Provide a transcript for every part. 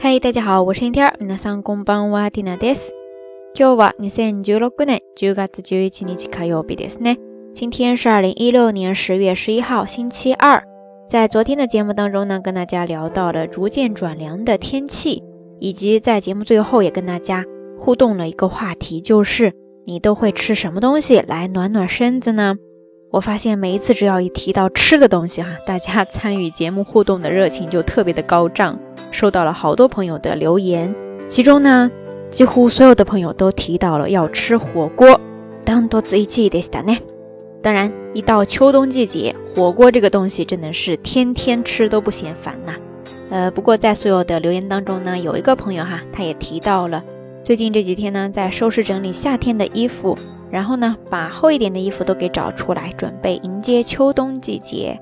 嗨，大家好，我是天天。皆さんこんばんは、ティナです。今日は二千十六年十月十一日火曜日ですね。今天是二零一六年十月十一号，星期二。在昨天的节目当中呢，跟大家聊到了逐渐转凉的天气，以及在节目最后也跟大家互动了一个话题，就是你都会吃什么东西来暖暖身子呢？ 我发现每一次只要一提到吃的东西哈，大家 参与节目互动的热情就特别的高涨，收到了好多朋友的留言，其中呢，几乎所有的朋友都提到了要吃火锅。当多子一起的是呢。当然，一到秋冬季节，火锅这个东西真的是天天吃都不嫌烦呐。呃，不过在所有的留言当中呢，有一个朋友哈，他也提到了最近这几天呢，在收拾整理夏天的衣服，然后呢，把厚一点的衣服都给找出来，准备迎接秋冬季节。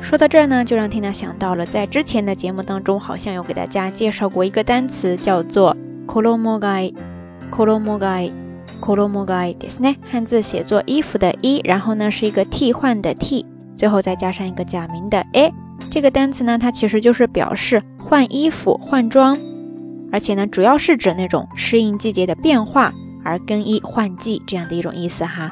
说到这儿呢，就让缇娜想到了在之前的节目当中，好像有给大家介绍过一个单词，叫做 “kolomogai”，kolomogai。kolomogai ですね，汉字写作衣服的衣，然后呢是一个替换的替，最后再加上一个假名的 a。这个单词呢，它其实就是表示换衣服、换装，而且呢，主要是指那种适应季节的变化 而更衣换季这样的一种意思哈。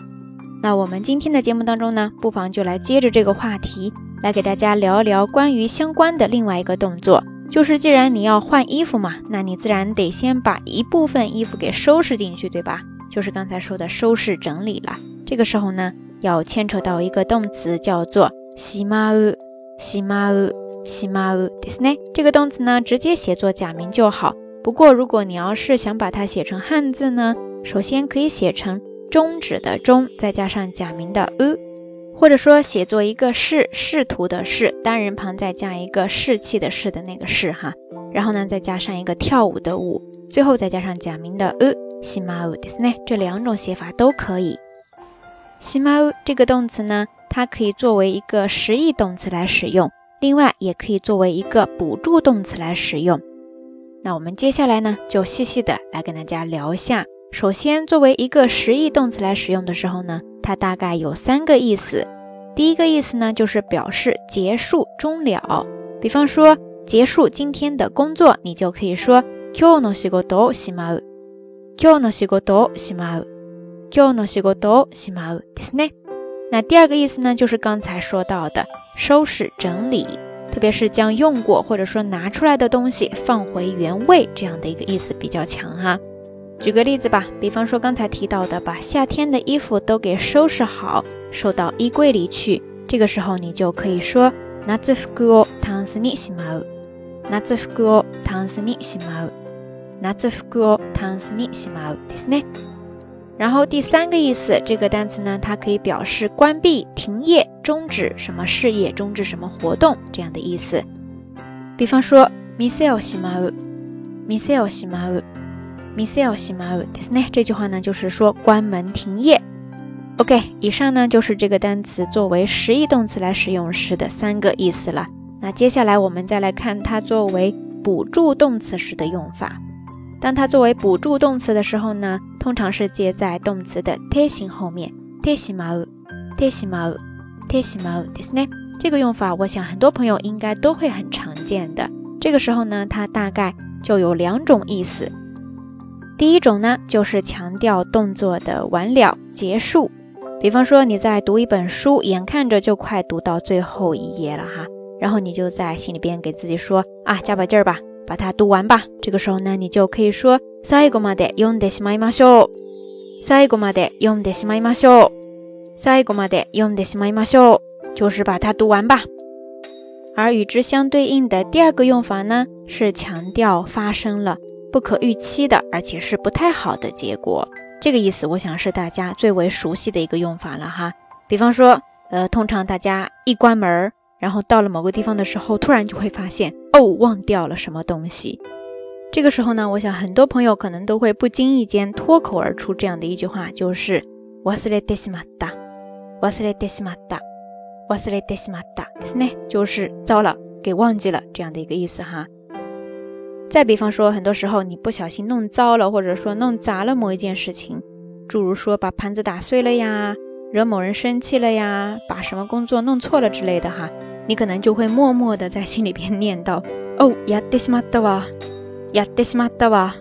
那我们今天的节目当中呢，不妨就来接着这个话题，来给大家聊一聊关于相关的另外一个动作，就是既然你要换衣服嘛，那你自然得先把一部分衣服给收拾进去，对吧？就是刚才说的收拾整理了，这个时候呢，要牵扯到一个动词，叫做しまう、しまう、しまうですね。这个动词呢，直接写作假名就好。不过，如果你要是想把它写成汉字呢， 首先可以写成终止的终，再加上假名的 u，或者说写作一个仕仕途的仕，单人旁再加一个士气的士的那个士哈，然后呢，再加上一个跳舞的舞，最后再加上假名的 u。しまうですね，这两种写法都可以。しまう这个动词呢，它可以作为一个实义动词来使用，另外也可以作为一个补助动词来使用。那我们接下来呢，就细细的来跟大家聊一下。 首先，作为一个实义动词来使用的时候呢，它大概有三个意思。第一个意思呢，就是表示结束、终了。比方说，结束今天的工作，你就可以说今日の仕事をしまう。今日の仕事をしまう。今日の仕事をしまうですね。那第二个意思呢，就是刚才说到的收拾整理，特别是将用过或者说拿出来的东西放回原位这样的一个意思比较强哈。 举个例子吧，比方说刚才提到的，把夏天的衣服都给收拾好，收到衣柜里去。这个时候你就可以说夏服をタンスにしまう。夏服をタンスにしまう。夏服をタンスにしまうですね。然后第三个意思，这个单词呢，它可以表示关闭、停业、终止什么事业、终止什么活动这样的意思。比方说，店を閉まう、店を閉まう、 店を閉まうですね。这句话呢，就是说关门、停业。OK，以上呢就是这个单词作为实义动词来使用时的三个意思了。那接下来我们再来看它作为补助动词时的用法。当它作为补助动词的时候呢，通常是接在动词的て形后面。てしまう、てしまう、てしまうですね。这个用法，我想很多朋友应该都会很常见的。这个时候呢，它大概就有两种意思。 第一种呢，就是强调动作的完了、结束。比方说你在读一本书，眼看着就快读到最后一页了哈，然后你就在心里边给自己说啊，加把劲儿吧。把它读完吧。这个时候呢，你就可以说最後まで読んでしまいましょう。最後まで読んでしまいましょう。最後まで読んでしまいましょう。就是把它读完吧。而与之相对应的第二个用法呢，是强调发生了 不可预期的，而且是不太好的结果。这个意思，我想是大家最为熟悉的一个用法了哈。比方说，呃，通常大家一关门儿。然后到了某个地方的时候，突然就会发现哦，忘掉了什么东西。这个时候呢，我想很多朋友可能都会不经意间脱口而出这样的一句话，就是“忘れてしまった，忘れてしまった，忘れてしまった”，ですね，就是糟了，给忘记了这样的一个意思哈。 再比方说，很多时候你不小心弄糟了，或者说弄砸了某一件事情，诸如说把盘子打碎了呀，惹某人生气了呀，把什么工作弄错了之类的哈。你可能就会默默的在心里边念叨：“哦，やってしまったわ， やってしまったわ。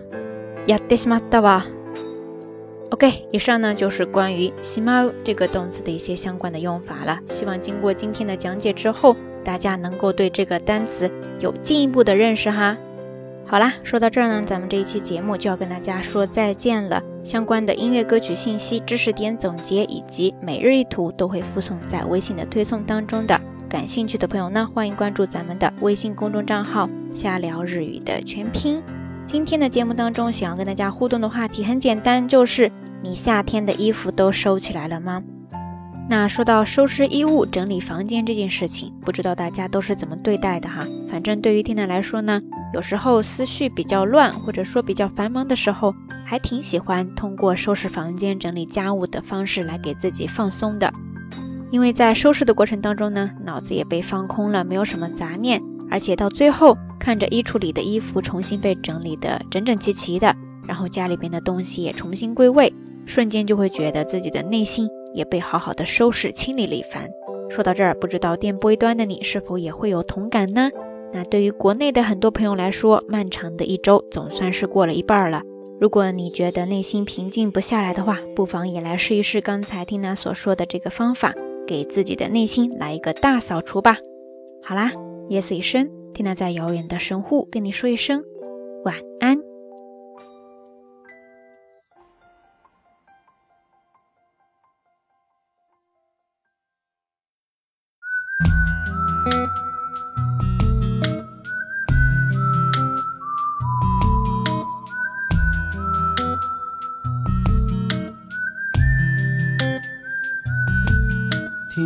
やってしまったわ。OK，以上呢就是关于しまう这个动词的一些相关的用法了。希望经过今天的讲解之后，大家能够对这个单词有进一步的认识哈。 好啦，说到这儿呢，咱们这一期节目就要跟大家说再见了。相关的音乐歌曲信息、知识点总结以及每日一图都会附送在微信的推送当中的。感兴趣的朋友呢，欢迎关注咱们的微信公众账号“瞎聊日语”的全拼。今天的节目当中，想要跟大家互动的话题很简单，就是你夏天的衣服都收起来了吗？那说到收拾衣物、整理房间这件事情，不知道大家都是怎么对待的哈？反正对于缇娜来说呢，有时候思绪比较乱，或者说比较繁忙的时候，还挺喜欢通过收拾房间、整理家务的方式来给自己放松的。因为在收拾的过程当中呢，脑子也被放空了，没有什么杂念，而且到最后看着衣橱里的衣服重新被整理的整整齐齐的，然后家里边的东西也重新归位，瞬间就会觉得自己的内心也被好好的收拾清理了一番。说到这儿，不知道电波一端的你是否也会有同感呢？那对于国内的很多朋友来说，漫长的一周总算是过了一半了。如果你觉得内心平静不下来的话，不妨也来试一试刚才听娜所说的这个方法。给自己的内心来一个大扫除吧。好啦，夜色已深，听娜在遥远的神户跟你说一声晚安。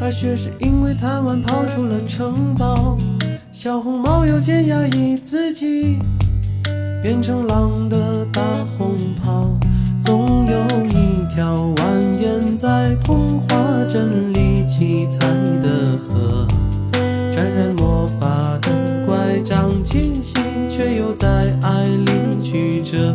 白雪是因为贪玩跑出了城堡。小红帽又见压抑自己，变成狼的大红袍。总有一条蜿蜒在童话镇里七彩的河，沾染魔法的乖张气息，却又在爱里曲折。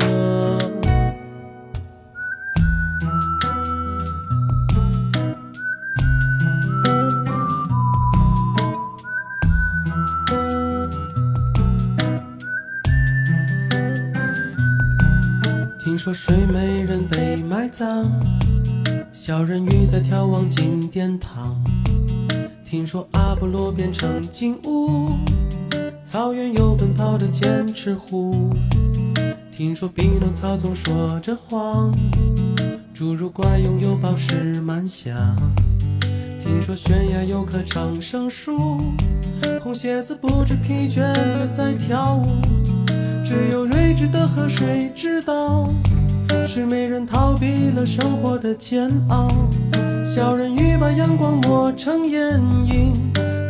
听说睡美人被埋葬，小人鱼在眺望金殿堂。听说阿波罗变成金乌，草原有奔跑的剑齿虎。听说匹诺曹总说着谎，侏儒怪拥有宝石满箱。听说悬崖有棵长生树，红鞋子不知疲倦的在跳舞。只有睿智的河水知道，是美人逃避了生活的煎熬。小人鱼把阳光抹成眼影，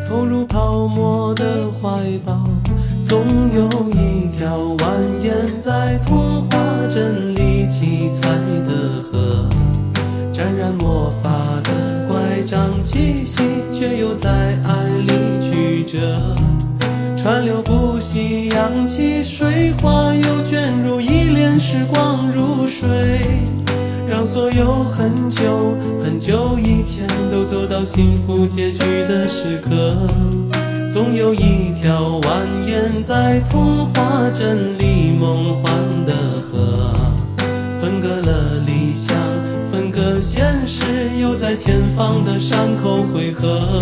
投入泡沫的怀抱。总有一条蜿蜒在童话镇里七彩的河，沾染魔法的乖张气息，却又在爱流不息，扬起水花，又卷入一帘时光如水，让所有很久很久以前都走到幸福结局的时刻。总有一条蜿蜒在童话镇里梦幻的河，分隔了理想，分隔现实，又在前方的山口汇合。